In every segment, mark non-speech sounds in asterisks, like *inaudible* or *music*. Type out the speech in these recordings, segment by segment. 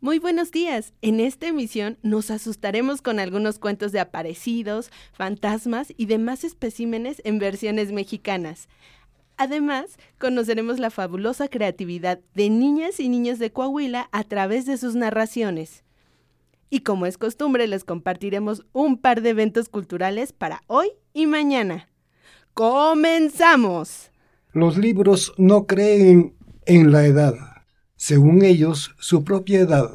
Muy buenos días. En esta emisión nos asustaremos con algunos cuentos de aparecidos, fantasmas y demás especímenes en versiones mexicanas. Además, conoceremos la fabulosa creatividad de niñas y niños de Coahuila a través de sus narraciones. Y como es costumbre, les compartiremos un par de eventos culturales para hoy y mañana. ¡Comenzamos! Los libros no creen en la edad según ellos, su propia edad,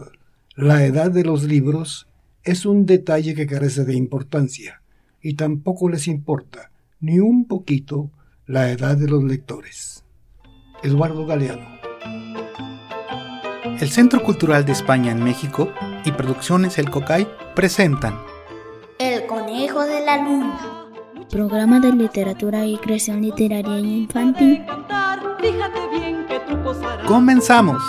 la edad de los libros, es un detalle que carece de importancia, y tampoco les importa, ni un poquito, la edad de los lectores. Eduardo Galeano. El Centro Cultural de España en México y Producciones El Cocay presentan El Conejo de la Luna. Programa de literatura y creación literaria infantil. Comenzamos.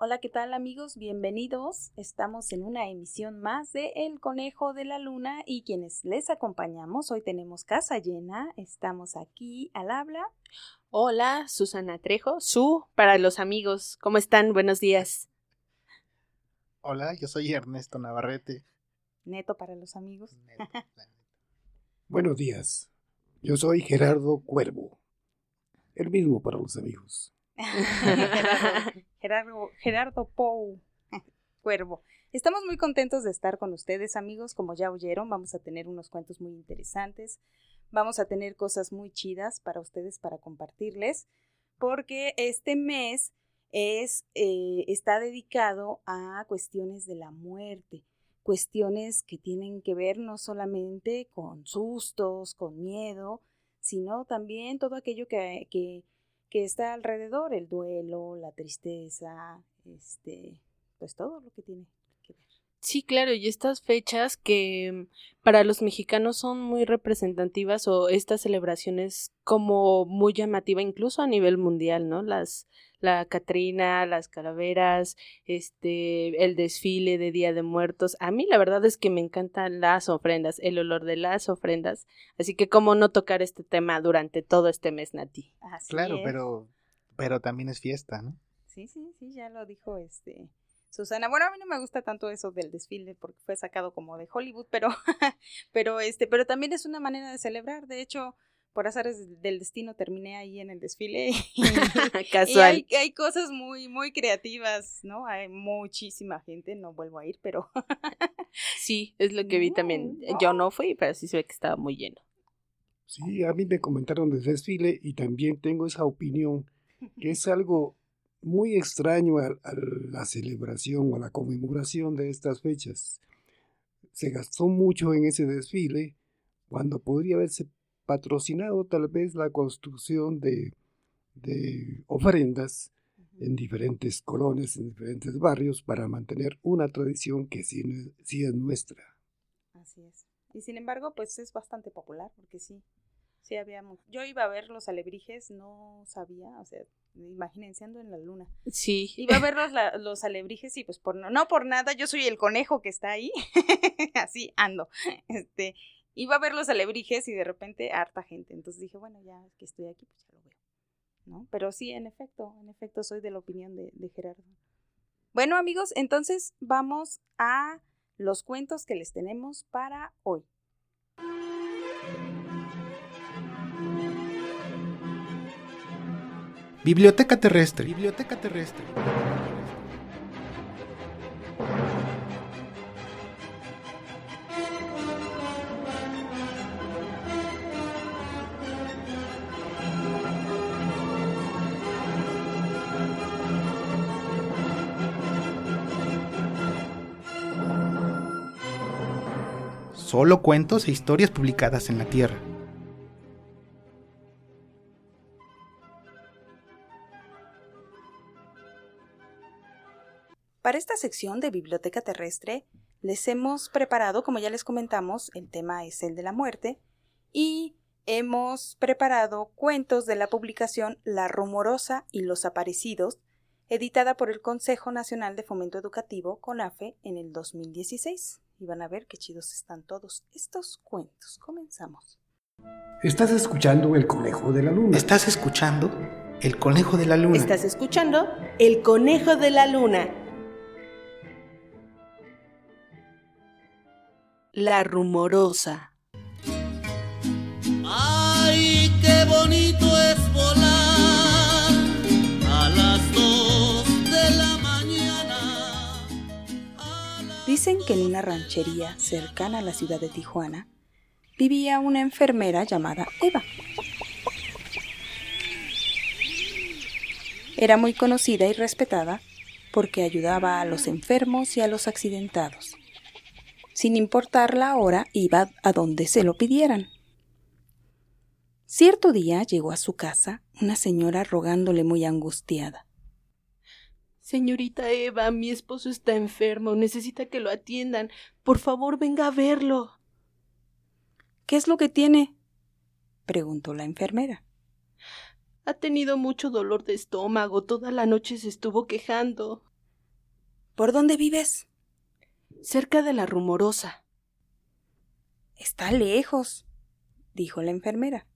Hola, ¿qué tal amigos? Bienvenidos. Estamos en una emisión más de El Conejo de la Luna y quienes les acompañamos, hoy tenemos casa llena, estamos aquí al habla. Hola, Susana Trejo, Su para los amigos. ¿Cómo están? Buenos días. Hola, yo soy Ernesto Navarrete. Neto para los amigos. *laughs* Buenos días. Yo soy Gerardo Cuervo. El mismo para los amigos. *laughs* Gerardo, Gerardo, Pou *laughs* Cuervo. Estamos muy contentos de estar con ustedes, amigos. Como ya oyeron, vamos a tener unos cuentos muy interesantes. Vamos a tener cosas muy chidas para ustedes para compartirles, porque este mes es, eh, está dedicado a cuestiones de la muerte, cuestiones que tienen que ver no solamente con sustos, con miedo, sino también todo aquello que, que, que está alrededor, el duelo, la tristeza, este, pues todo lo que tiene que ver. Sí, claro, y estas fechas que para los mexicanos son muy representativas o estas celebraciones como muy llamativa incluso a nivel mundial, ¿no? Las la Catrina, las calaveras, este el desfile de Día de Muertos. A mí la verdad es que me encantan las ofrendas, el olor de las ofrendas, así que cómo no tocar este tema durante todo este mes, Nati. claro, pero pero también es fiesta, ¿no? Sí, sí, sí, ya lo dijo este Susana. Bueno, a mí no me gusta tanto eso del desfile porque fue sacado como de Hollywood, pero, *laughs* pero este, pero también es una manera de celebrar. De hecho, por azares del destino terminé ahí en el desfile. *laughs* *laughs* Casual. Y hay, cosas muy, muy creativas, ¿no? Hay muchísima gente, no vuelvo a ir, pero. *laughs* sí, es lo que vi también. Yo no fui, pero sí se ve que estaba muy lleno. Sí, a mí me comentaron del desfile y también tengo esa opinión que es algo muy extraño a, la celebración o a la conmemoración de estas fechas. Se gastó mucho en ese desfile cuando podría haberse patrocinado tal vez la construcción de, de ofrendas en diferentes colonias, en diferentes barrios, para mantener una tradición que sí, sí es nuestra. Así es. Y sin embargo, pues es bastante popular, porque sí, Sí, habíamos. Yo iba a ver los alebrijes, no sabía, o sea, imagínense ando en la luna. Sí. Iba a ver los, *laughs* los alebrijes y pues por no, no por nada, yo soy el conejo que está ahí, *laughs* así ando. Este, iba a ver los alebrijes y de repente harta gente, entonces dije, bueno, ya que estoy aquí, pues ya lo veo. ¿No? Pero sí, en efecto, en efecto soy de la opinión de, de Gerardo. Bueno, amigos, entonces vamos a los cuentos que les tenemos para hoy. Biblioteca terrestre. Biblioteca terrestre. Solo cuentos e historias publicadas en la Tierra. Para esta sección de Biblioteca Terrestre les hemos preparado, como ya les comentamos, el tema es el de la muerte y hemos preparado cuentos de la publicación La Rumorosa y los Aparecidos, editada por el Consejo Nacional de Fomento Educativo, CONAFE, en el 2016. Y van a ver qué chidos están todos estos cuentos. Comenzamos. Estás escuchando El Conejo de la Luna. Estás escuchando El Conejo de la Luna. Estás escuchando El Conejo de la Luna. La rumorosa. Dicen que en una ranchería cercana a la ciudad de Tijuana vivía una enfermera llamada Eva. Era muy conocida y respetada porque ayudaba a los enfermos y a los accidentados. Sin importar la hora, iba a donde se lo pidieran. Cierto día llegó a su casa una señora rogándole muy angustiada. Señorita Eva, mi esposo está enfermo, necesita que lo atiendan. Por favor, venga a verlo. ¿Qué es lo que tiene? preguntó la enfermera. Ha tenido mucho dolor de estómago, toda la noche se estuvo quejando. ¿Por dónde vives? cerca de la rumorosa. Está lejos, dijo la enfermera.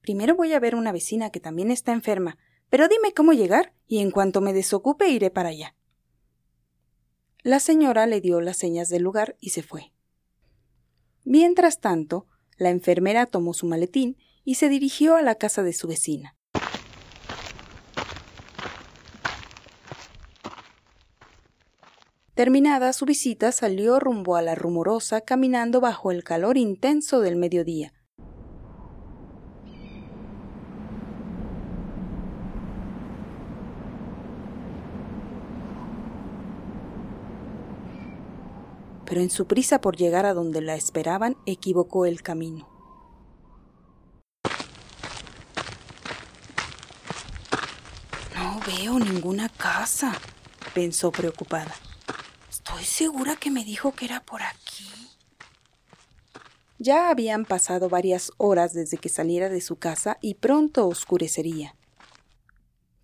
Primero voy a ver una vecina que también está enferma, pero dime cómo llegar y en cuanto me desocupe iré para allá. La señora le dio las señas del lugar y se fue. Mientras tanto, la enfermera tomó su maletín y se dirigió a la casa de su vecina. Terminada su visita, salió rumbo a la rumorosa caminando bajo el calor intenso del mediodía. Pero en su prisa por llegar a donde la esperaban, equivocó el camino. No veo ninguna casa, pensó preocupada. Estoy segura que me dijo que era por aquí. Ya habían pasado varias horas desde que saliera de su casa y pronto oscurecería.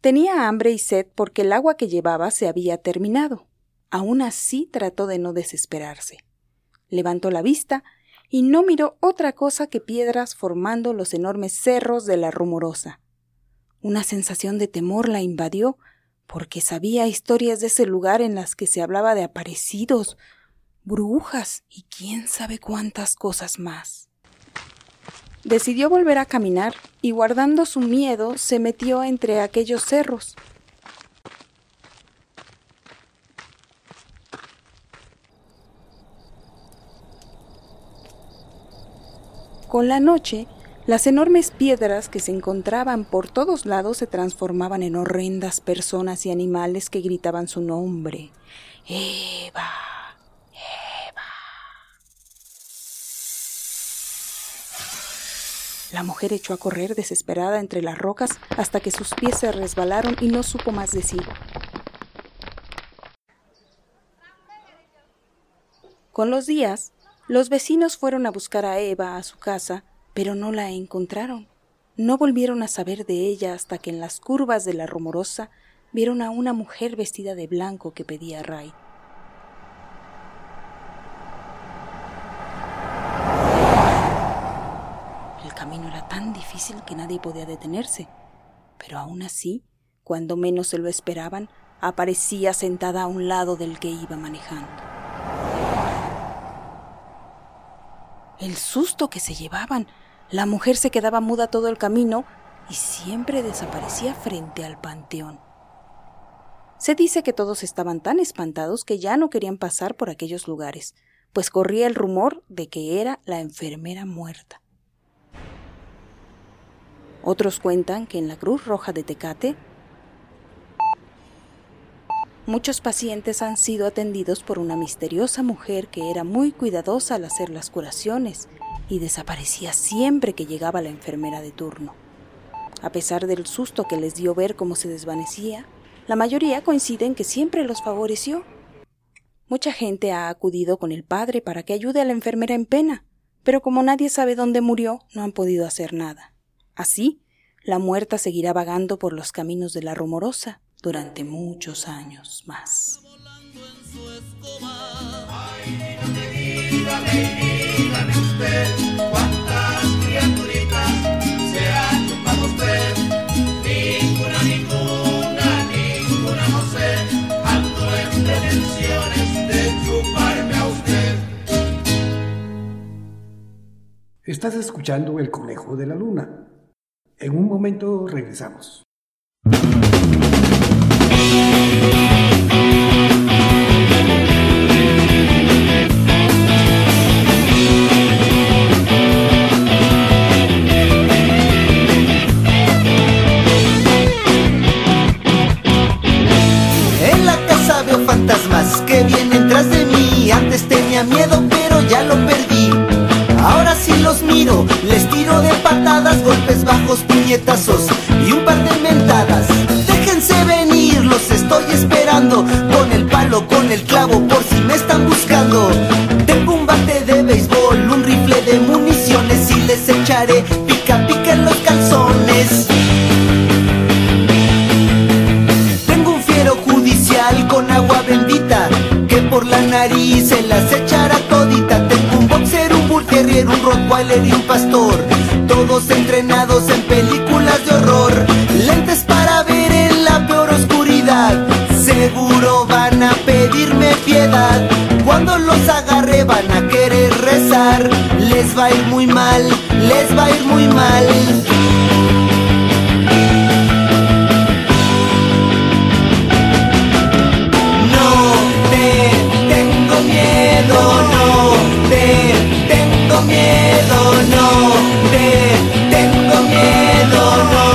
Tenía hambre y sed porque el agua que llevaba se había terminado. Aún así trató de no desesperarse. Levantó la vista y no miró otra cosa que piedras formando los enormes cerros de la rumorosa. Una sensación de temor la invadió porque sabía historias de ese lugar en las que se hablaba de aparecidos, brujas y quién sabe cuántas cosas más. Decidió volver a caminar y guardando su miedo se metió entre aquellos cerros. Con la noche las enormes piedras que se encontraban por todos lados se transformaban en horrendas personas y animales que gritaban su nombre. Eva. Eva. La mujer echó a correr desesperada entre las rocas hasta que sus pies se resbalaron y no supo más decir. Con los días, los vecinos fueron a buscar a Eva a su casa pero no la encontraron. No volvieron a saber de ella hasta que en las curvas de la rumorosa vieron a una mujer vestida de blanco que pedía ray. El camino era tan difícil que nadie podía detenerse, pero aún así, cuando menos se lo esperaban, aparecía sentada a un lado del que iba manejando. El susto que se llevaban la mujer se quedaba muda todo el camino y siempre desaparecía frente al panteón. Se dice que todos estaban tan espantados que ya no querían pasar por aquellos lugares, pues corría el rumor de que era la enfermera muerta. Otros cuentan que en la Cruz Roja de Tecate muchos pacientes han sido atendidos por una misteriosa mujer que era muy cuidadosa al hacer las curaciones y desaparecía siempre que llegaba la enfermera de turno. A pesar del susto que les dio ver cómo se desvanecía, la mayoría coincide en que siempre los favoreció. Mucha gente ha acudido con el padre para que ayude a la enfermera en pena, pero como nadie sabe dónde murió, no han podido hacer nada. Así, la muerta seguirá vagando por los caminos de la rumorosa durante muchos años más. Estás escuchando El Conejo de la Luna. En un momento regresamos. Van a pedirme piedad. Cuando los agarre van a querer rezar. Les va a ir muy mal, les va a ir muy mal. No te tengo miedo, no te tengo miedo, no te tengo miedo, no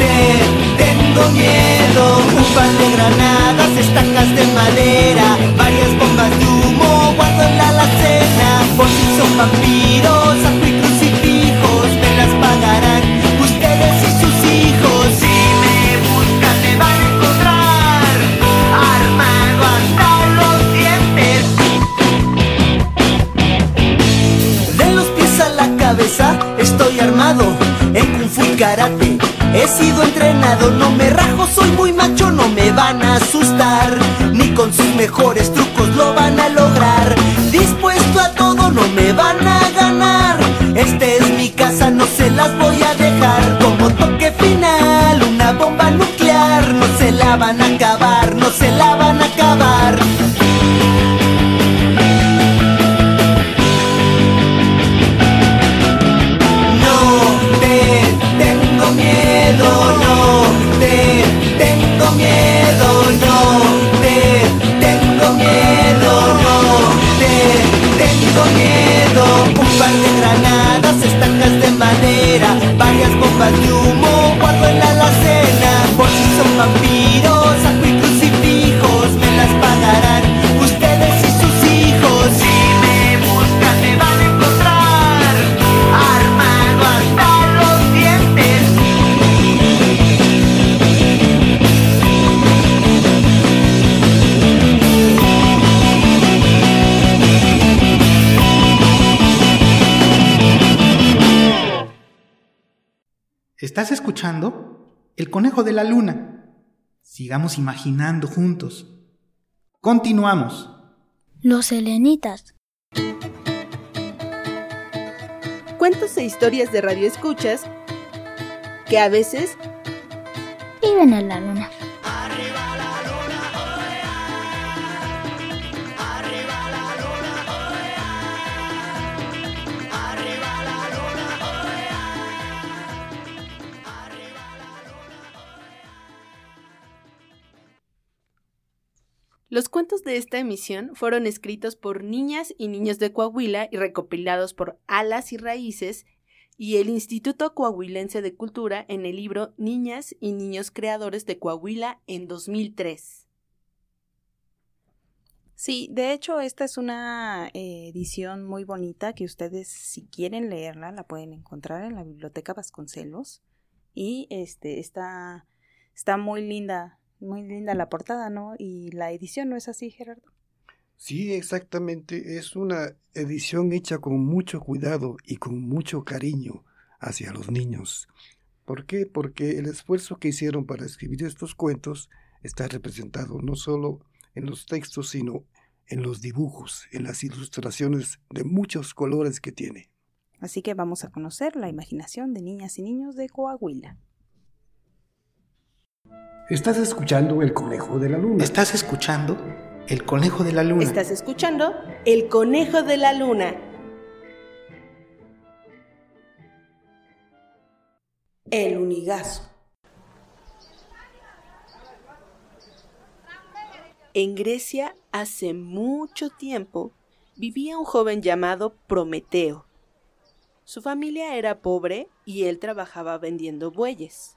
te tengo miedo. Un par de granadas, estacas de madera, varias bombas de humo, guardo en la alacena. Por si son vampiros, y crucifijos, me las pagarán ustedes y sus hijos. Si me buscan, me van a encontrar armado hasta los dientes. De los pies a la cabeza estoy armado en kung fu y karate. He sido entrenado, no me rajo, soy muy asustar. Ni con sus mejores trucos lo van a lograr. Dispuesto a todo, no me van a ganar. Esta es mi casa, no se las voy a dejar. Como toque final, una bomba nuclear. No se la van a acabar, no se la van a tengo miedo. Un par de granadas, estacas de madera, varias bombas de humo, ¿Estás escuchando? El conejo de la luna. Sigamos imaginando juntos. Continuamos. Los selenitas. Cuentos e historias de radio escuchas que a veces Viven en la luna. Los cuentos de esta emisión fueron escritos por niñas y niños de Coahuila y recopilados por Alas y Raíces y el Instituto Coahuilense de Cultura en el libro Niñas y Niños Creadores de Coahuila en 2003. Sí, de hecho esta es una eh, edición muy bonita que ustedes si quieren leerla la pueden encontrar en la biblioteca Vasconcelos y este está está muy linda, muy linda la portada, ¿no? Y la edición no es así, Gerardo. Sí, exactamente. Es una edición hecha con mucho cuidado y con mucho cariño hacia los niños. ¿Por qué? Porque el esfuerzo que hicieron para escribir estos cuentos está representado no solo en los textos, sino en los dibujos, en las ilustraciones de muchos colores que tiene. Así que vamos a conocer la imaginación de niñas y niños de Coahuila. Estás escuchando El Conejo de la Luna. Estás escuchando El Conejo de la Luna. Estás escuchando El Conejo de la Luna. El unigazo. En Grecia, hace mucho tiempo, vivía un joven llamado Prometeo. Su familia era pobre y él trabajaba vendiendo bueyes.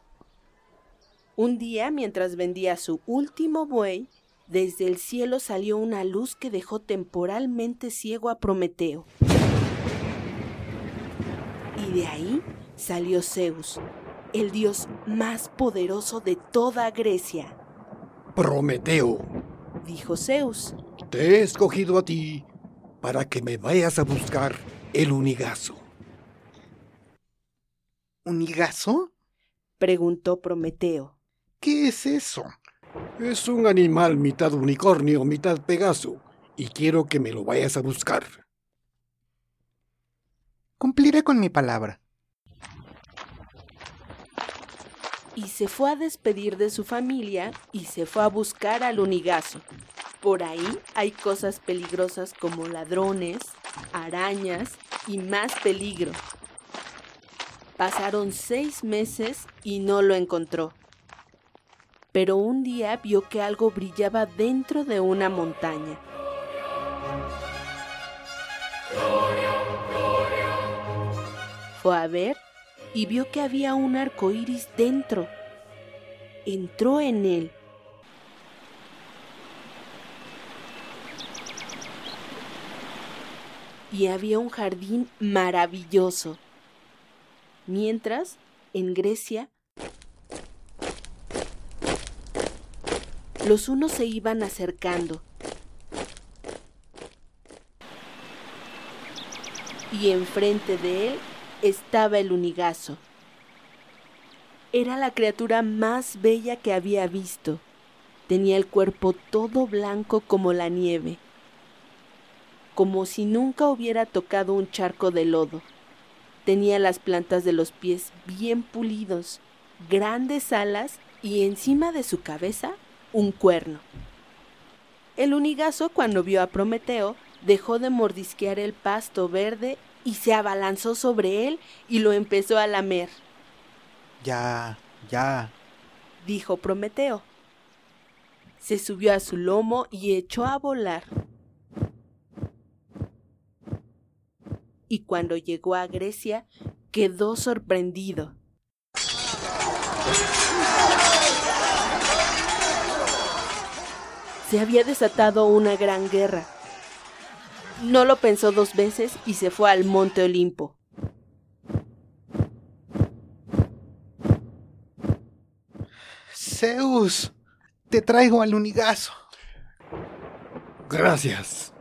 Un día, mientras vendía su último buey, desde el cielo salió una luz que dejó temporalmente ciego a Prometeo. Y de ahí salió Zeus, el dios más poderoso de toda Grecia. Prometeo, dijo Zeus. Te he escogido a ti para que me vayas a buscar el unigazo. ¿Unigazo? preguntó Prometeo. ¿Qué es eso? Es un animal mitad unicornio, mitad pegaso, y quiero que me lo vayas a buscar. Cumpliré con mi palabra. Y se fue a despedir de su familia y se fue a buscar al unigazo. Por ahí hay cosas peligrosas como ladrones, arañas y más peligro. Pasaron seis meses y no lo encontró pero un día vio que algo brillaba dentro de una montaña. Fue a ver y vio que había un arco iris dentro. Entró en él. Y había un jardín maravilloso. Mientras, en Grecia, Los unos se iban acercando. Y enfrente de él estaba el unigazo. Era la criatura más bella que había visto. Tenía el cuerpo todo blanco como la nieve, como si nunca hubiera tocado un charco de lodo. Tenía las plantas de los pies bien pulidos, grandes alas y encima de su cabeza un cuerno. El unigazo, cuando vio a Prometeo, dejó de mordisquear el pasto verde y se abalanzó sobre él y lo empezó a lamer. Ya, ya, dijo Prometeo. Se subió a su lomo y echó a volar. Y cuando llegó a Grecia, quedó sorprendido. Se había desatado una gran guerra. No lo pensó dos veces y se fue al monte Olimpo. Zeus, te traigo al unigazo. Gracias,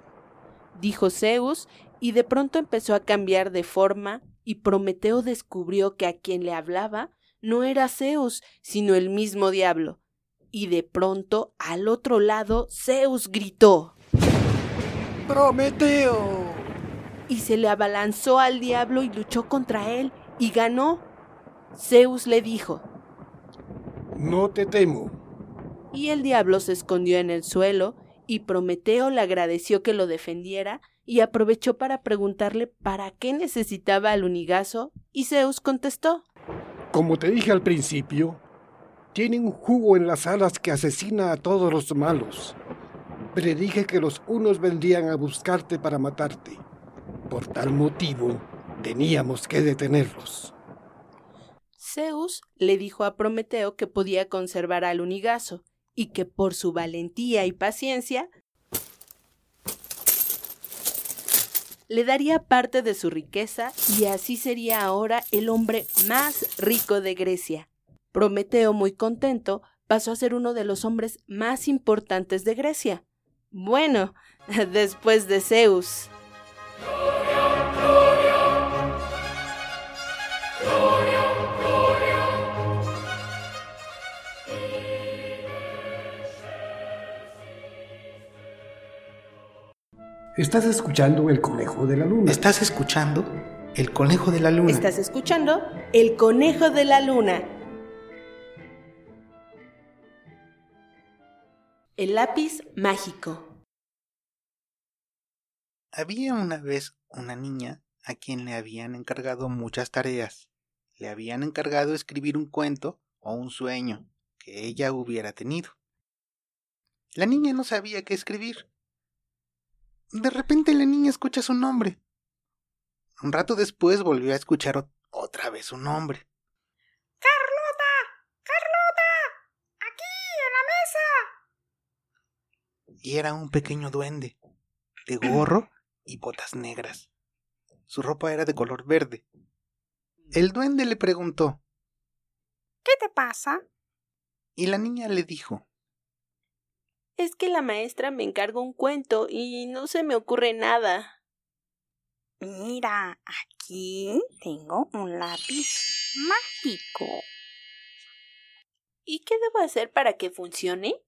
dijo Zeus, y de pronto empezó a cambiar de forma, y Prometeo descubrió que a quien le hablaba no era Zeus, sino el mismo diablo, y de pronto al otro lado Zeus gritó ¡Prometeo! Y se le abalanzó al diablo y luchó contra él y ganó. Zeus le dijo No te temo. Y el diablo se escondió en el suelo y Prometeo le agradeció que lo defendiera y aprovechó para preguntarle para qué necesitaba al unigazo y Zeus contestó Como te dije al principio, tiene un jugo en las alas que asesina a todos los malos. Predije que los unos vendrían a buscarte para matarte. Por tal motivo, teníamos que detenerlos. Zeus le dijo a Prometeo que podía conservar al unigazo y que por su valentía y paciencia le daría parte de su riqueza y así sería ahora el hombre más rico de Grecia. Prometeo, muy contento, pasó a ser uno de los hombres más importantes de Grecia. Bueno, *laughs* después de Zeus. Estás escuchando El Conejo de la Luna. Estás escuchando El Conejo de la Luna. Estás escuchando El Conejo de la Luna. El lápiz mágico. Había una vez una niña a quien le habían encargado muchas tareas. Le habían encargado escribir un cuento o un sueño que ella hubiera tenido. La niña no sabía qué escribir. De repente la niña escucha su nombre. Un rato después volvió a escuchar otra vez su nombre. ¡Carlota! ¡Carlota! ¡Aquí, en la mesa! Y era un pequeño duende, de gorro y botas negras. Su ropa era de color verde. El duende le preguntó ¿Qué te pasa? Y la niña le dijo Es que la maestra me encargó un cuento y no se me ocurre nada. Mira, aquí tengo un lápiz mágico. ¿Y qué debo hacer para que funcione?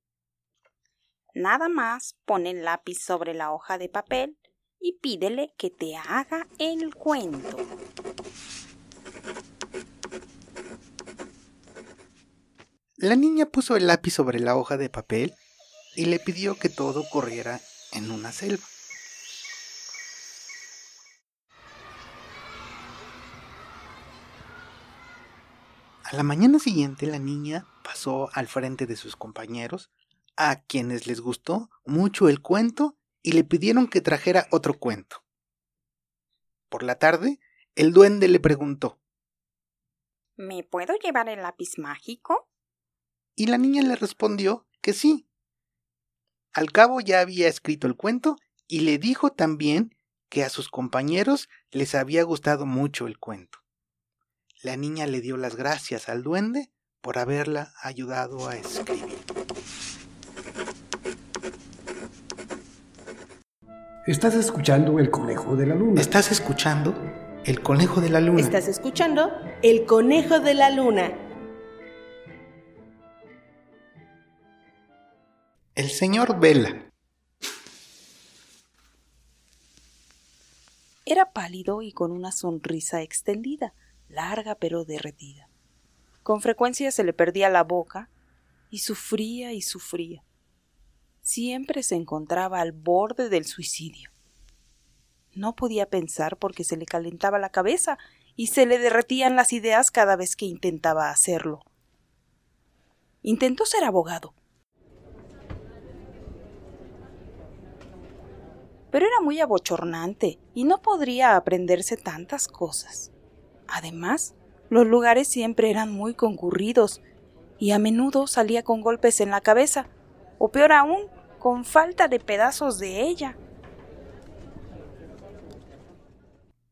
Nada más pon el lápiz sobre la hoja de papel y pídele que te haga el cuento. La niña puso el lápiz sobre la hoja de papel y le pidió que todo corriera en una selva. A la mañana siguiente la niña pasó al frente de sus compañeros, a quienes les gustó mucho el cuento y le pidieron que trajera otro cuento. Por la tarde, el duende le preguntó ¿Me puedo llevar el lápiz mágico? Y la niña le respondió que sí. Al cabo ya había escrito el cuento y le dijo también que a sus compañeros les había gustado mucho el cuento. La niña le dio las gracias al duende por haberla ayudado a escribir. Estás escuchando El Conejo de la Luna. Estás escuchando El Conejo de la Luna. Estás escuchando El Conejo de la Luna. El señor Vela. Era pálido y con una sonrisa extendida, larga pero derretida. Con frecuencia se le perdía la boca y sufría y sufría. Siempre se encontraba al borde del suicidio. No podía pensar porque se le calentaba la cabeza y se le derretían las ideas cada vez que intentaba hacerlo. Intentó ser abogado, pero era muy abochornante y no podría aprenderse tantas cosas. Además, los lugares siempre eran muy concurridos y a menudo salía con golpes en la cabeza, o peor aún, con falta de pedazos de ella.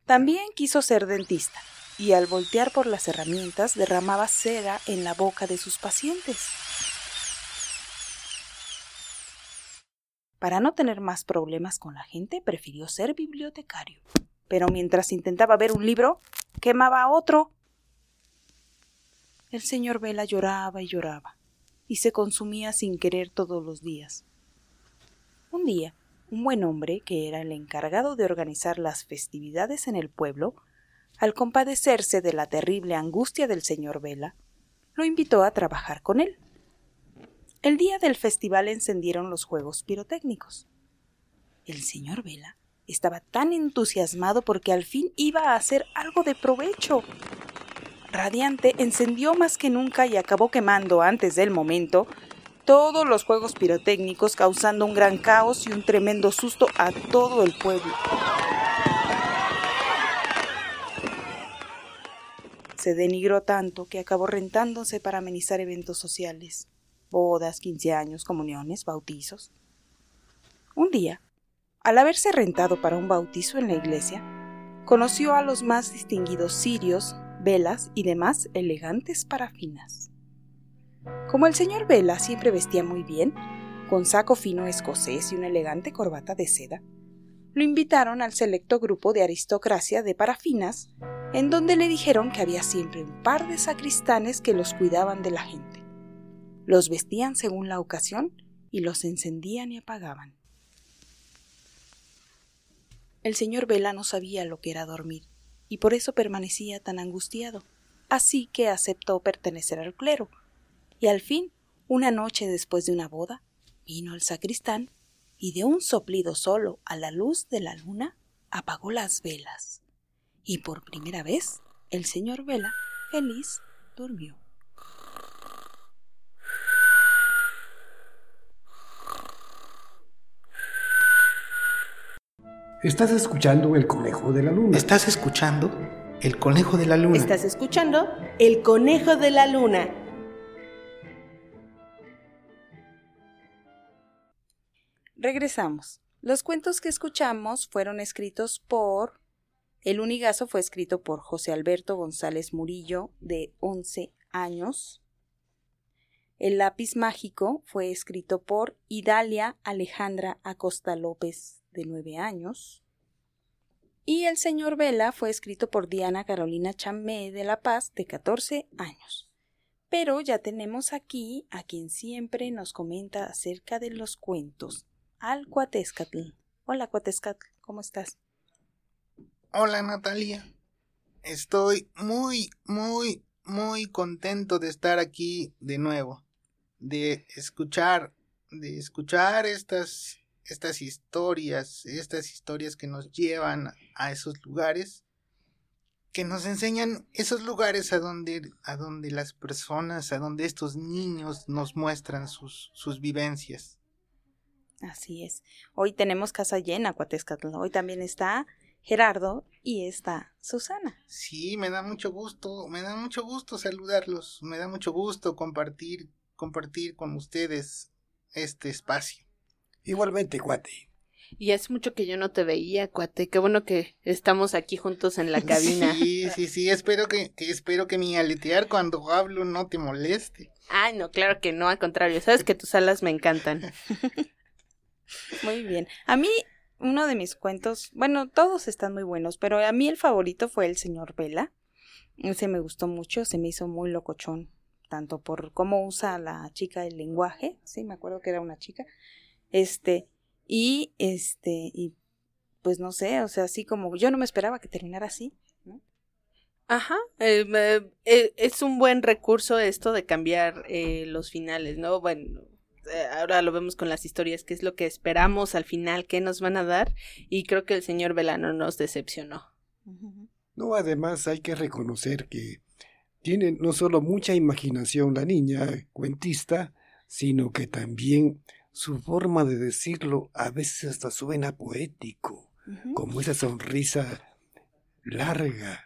También quiso ser dentista y al voltear por las herramientas derramaba cera en la boca de sus pacientes. Para no tener más problemas con la gente, prefirió ser bibliotecario. Pero mientras intentaba ver un libro, quemaba otro. El señor Vela lloraba y lloraba, y se consumía sin querer todos los días. Un día, un buen hombre, que era el encargado de organizar las festividades en el pueblo, al compadecerse de la terrible angustia del señor Vela, lo invitó a trabajar con él. El día del festival encendieron los juegos pirotécnicos. El señor Vela estaba tan entusiasmado porque al fin iba a hacer algo de provecho. Radiante encendió más que nunca y acabó quemando antes del momento todos los juegos pirotécnicos, causando un gran caos y un tremendo susto a todo el pueblo. Se denigró tanto que acabó rentándose para amenizar eventos sociales bodas, quince años, comuniones, bautizos. Un día, al haberse rentado para un bautizo en la iglesia, conoció a los más distinguidos cirios, velas y demás elegantes parafinas. Como el señor Vela siempre vestía muy bien, con saco fino escocés y una elegante corbata de seda, lo invitaron al selecto grupo de aristocracia de parafinas, en donde le dijeron que había siempre un par de sacristanes que los cuidaban de la gente. Los vestían según la ocasión y los encendían y apagaban. El señor Vela no sabía lo que era dormir, y por eso permanecía tan angustiado, así que aceptó pertenecer al clero, y al fin, una noche después de una boda, vino el sacristán y de un soplido solo a la luz de la luna apagó las velas. Y por primera vez el señor Vela, feliz, durmió. Estás escuchando El Conejo de la Luna. ¿Estás escuchando El Conejo de la Luna? Estás escuchando El Conejo de la Luna. Regresamos. Los cuentos que escuchamos fueron escritos por... El Unigazo fue escrito por José Alberto González Murillo, de 11 años. El lápiz mágico fue escrito por Idalia Alejandra Acosta López, de 9 años. Y El Señor Vela fue escrito por Diana Carolina Chamé de La Paz, de 14 años. Pero ya tenemos aquí a quien siempre nos comenta acerca de los cuentos, al Cuatescatl. Hola Cuatescatl, ¿cómo estás? Hola Natalia. Estoy muy, muy, muy contento de estar aquí de nuevo. De escuchar, de escuchar estas, estas historias, estas historias que nos llevan a esos lugares, que nos enseñan esos lugares a donde, a donde las personas, a donde estos niños nos muestran sus, sus vivencias. Así es. Hoy tenemos casa llena, Cuatescatl. Hoy también está Gerardo y está Susana. Sí, me da mucho gusto, me da mucho gusto saludarlos, me da mucho gusto compartir, compartir con ustedes este espacio. Igualmente, cuate. Y hace mucho que yo no te veía, cuate. Qué bueno que estamos aquí juntos en la *laughs* cabina. Sí, sí, sí. Espero que, que, espero que mi aletear cuando hablo no te moleste. Ay, no, claro que no, al contrario. Sabes que tus alas me encantan. *laughs* Muy bien. A mí, uno de mis cuentos, bueno, todos están muy buenos, pero a mí el favorito fue El señor Vela. Ese me gustó mucho, se me hizo muy locochón, tanto por cómo usa la chica el lenguaje, sí, me acuerdo que era una chica, este, y este, y pues no sé, o sea, así como yo no me esperaba que terminara así, ¿no? Ajá, eh, eh, es un buen recurso esto de cambiar eh, los finales, ¿no? Bueno, eh, ahora lo vemos con las historias, qué es lo que esperamos al final, qué nos van a dar, y creo que el señor Velano nos decepcionó. No, además hay que reconocer que tiene no solo mucha imaginación la niña cuentista, sino que también su forma de decirlo a veces hasta suena poético, como esa sonrisa larga.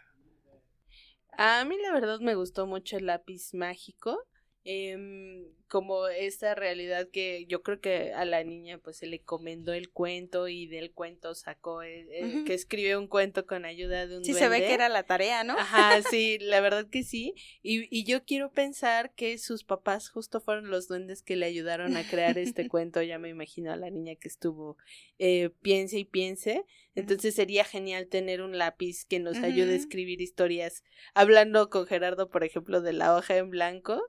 A mí la verdad me gustó mucho el lápiz mágico eh, como esta realidad que yo creo que a la niña pues se le comendó el cuento y del cuento sacó eh, eh, que escribió un cuento con ayuda de un sí duende. se ve que era la tarea no ajá *laughs* sí la verdad que sí. Y, y yo quiero pensar que sus papás justo fueron los duendes que le ayudaron a crear este *laughs* cuento ya me imagino a la niña que estuvo eh, piense y piense. Entonces sería genial tener un lápiz que nos ayude a escribir historias hablando con Gerardo por ejemplo de la hoja en blanco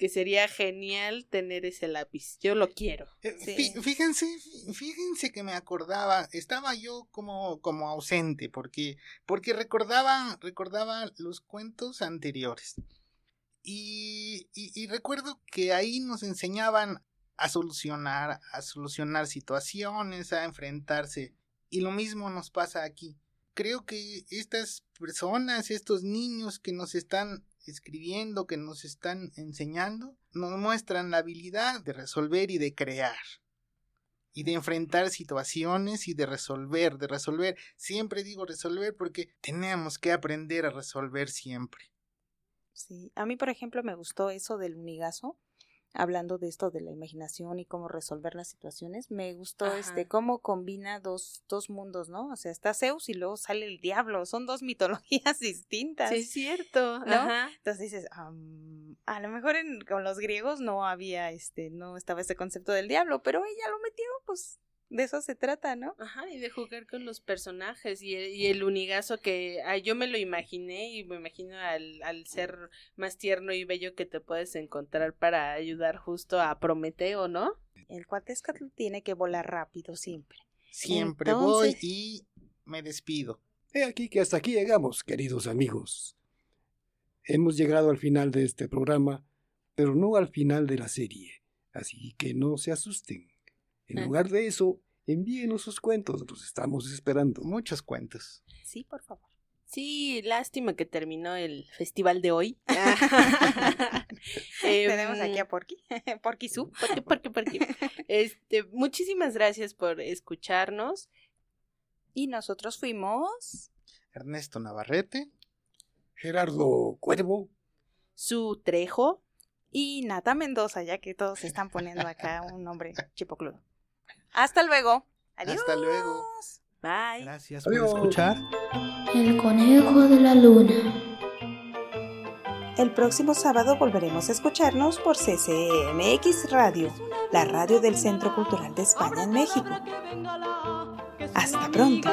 que sería genial tener ese lápiz. Yo lo quiero. Eh, fíjense, fíjense que me acordaba, estaba yo como, como ausente, porque, porque recordaba, recordaba los cuentos anteriores. Y, y, y recuerdo que ahí nos enseñaban a solucionar, a solucionar situaciones, a enfrentarse. Y lo mismo nos pasa aquí. Creo que estas personas, estos niños que nos están escribiendo, que nos están enseñando, nos muestran la habilidad de resolver y de crear. Y de enfrentar situaciones y de resolver, de resolver. Siempre digo resolver porque tenemos que aprender a resolver siempre. Sí, a mí por ejemplo me gustó eso del unigazo, hablando de esto de la imaginación y cómo resolver las situaciones, me gustó Ajá. este cómo combina dos, dos mundos, ¿no? O sea, está Zeus y luego sale el diablo, son dos *laughs* mitologías distintas. Sí, es cierto. ¿no? Ajá. Entonces dices, "Am, a lo mejor en, con los griegos no había, este, no estaba ese concepto del diablo, pero ella lo metió, pues de eso se trata, ¿no? Ajá, y de jugar con los personajes y el, y el unigazo que ah, yo me lo imaginé y me imagino al, al ser más tierno y bello que te puedes encontrar para ayudar justo a Prometeo, ¿no? El Cuatezcatl tiene que volar rápido siempre. Siempre Entonces- voy y me despido. He aquí que hasta aquí llegamos, queridos amigos. Hemos llegado al final de este programa, pero no al final de la serie, así que no se asusten. En Ah. lugar de eso, envíenos sus cuentos, los estamos esperando. Muchos cuentos. Sí, por favor. Sí, lástima que terminó el festival de hoy. *laughs* *laughs* Tenemos aquí Em, a Porky, *laughs* Porky Su. Porque, porque, porque. Este, muchísimas gracias por escucharnos. Y nosotros fuimos Ernesto Navarrete. Gerardo Cuervo. Su Trejo. y Nata Mendoza, ya que todos están poniendo acá un nombre chipocludo. Hasta luego. Adiós. Hasta luego. Bye. Gracias por Adiós. escuchar. El conejo de la luna. El próximo sábado volveremos a escucharnos por CCMX Radio, la radio del Centro Cultural de España en México. Hasta pronto.